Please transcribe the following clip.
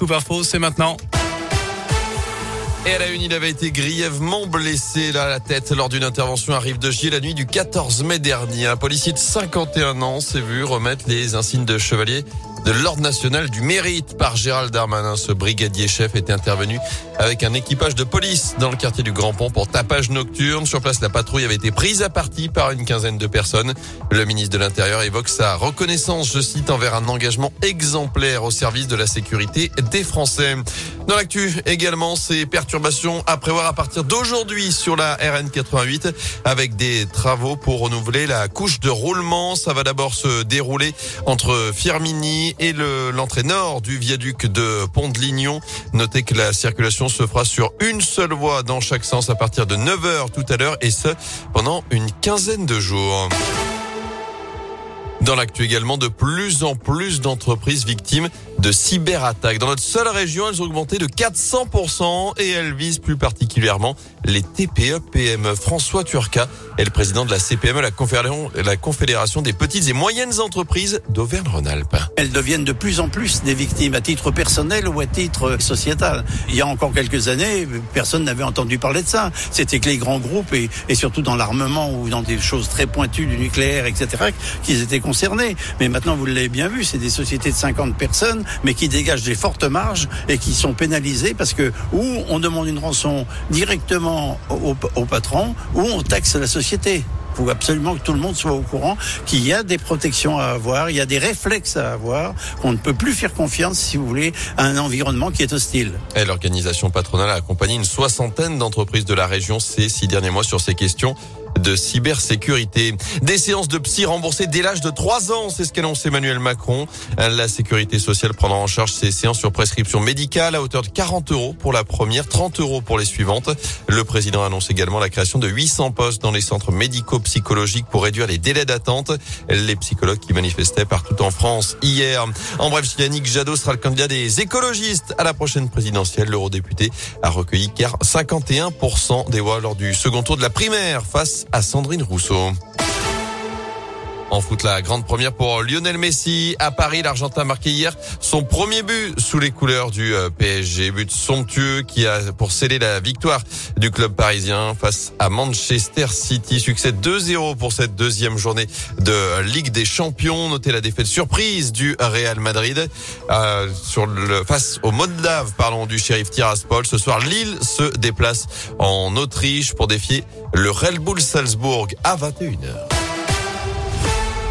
Scoop Info, c'est maintenant. Et à la une, il avait été grièvement blessé là, à la tête lors d'une intervention à Rive de Gier la nuit du 14 mai dernier. Un policier de 51 ans s'est vu remettre les insignes de chevalier de l'Ordre national du mérite par Gérald Darmanin. Ce brigadier chef était intervenu avec un équipage de police dans le quartier du Grand Pont pour tapage nocturne. Sur place, la patrouille avait été prise à partie par une quinzaine de personnes. Le ministre de l'Intérieur évoque sa reconnaissance, je cite, envers un engagement exemplaire au service de la sécurité des Français. Dans l'actu également, ces perturbations à prévoir à partir d'aujourd'hui sur la RN 88 avec des travaux pour renouveler la couche de roulement. Ça va d'abord se dérouler entre Firmini et l'entrée nord du viaduc de Pont-de-Lignon. Notez que la circulation se fera sur une seule voie dans chaque sens à partir de 9h tout à l'heure et ce pendant une quinzaine de jours. Dans l'actu également, de plus en plus d'entreprises victimes de cyberattaques. Dans notre seule région, elles ont augmenté de 400% et elles visent plus particulièrement les TPE-PME. François Turca est le président de la CPME, la Confédération, la Confédération des petites et moyennes entreprises d'Auvergne-Rhône-Alpes. Elles deviennent de plus en plus des victimes à titre personnel ou à titre sociétal. Il y a encore quelques années, personne n'avait entendu parler de ça. C'était que les grands groupes et, et surtout dans l'armement ou dans des choses très pointues du nucléaire, etc., qu'ils étaient concernés. Mais maintenant, vous l'avez bien vu, c'est des sociétés de 50 personnes mais qui dégagent des fortes marges et qui sont pénalisés parce que ou on demande une rançon directement au, au patron ou on taxe la société. Il faut absolument que tout le monde soit au courant qu'il y a des protections à avoir, il y a des réflexes à avoir, qu'on ne peut plus faire confiance, si vous voulez, à un environnement qui est hostile. Et l'organisation patronale a accompagné une soixantaine d'entreprises de la région ces six derniers mois sur ces questions de cybersécurité. Des séances de psy remboursées dès l'âge de 3 ans, c'est ce qu'annonce Emmanuel Macron. La sécurité sociale prendra en charge ces séances sur prescription médicale à hauteur de 40 euros pour la première, 30 euros pour les suivantes. Le président annonce également la création de 800 postes dans les centres médico-psychologiques pour réduire les délais d'attente. Les psychologues qui manifestaient partout en France hier. En bref, Yannick Jadot sera le candidat des écologistes à la prochaine présidentielle. L'eurodéputé a recueilli car 51% des voix lors du second tour de la primaire face à Sandrine Rousseau. En foot, la grande première pour Lionel Messi. À Paris, l'Argentin a marqué hier son premier but sous les couleurs du euh, PSG. But somptueux qui a pour sceller la victoire du club parisien face à Manchester City. Succès 2-0 pour cette deuxième journée de Ligue des Champions. Notez la défaite surprise du Real Madrid euh, face au Moldave, parlons du shérif Tiraspol. Ce soir, Lille se déplace en Autriche pour défier le Red Bull Salzbourg à 21h.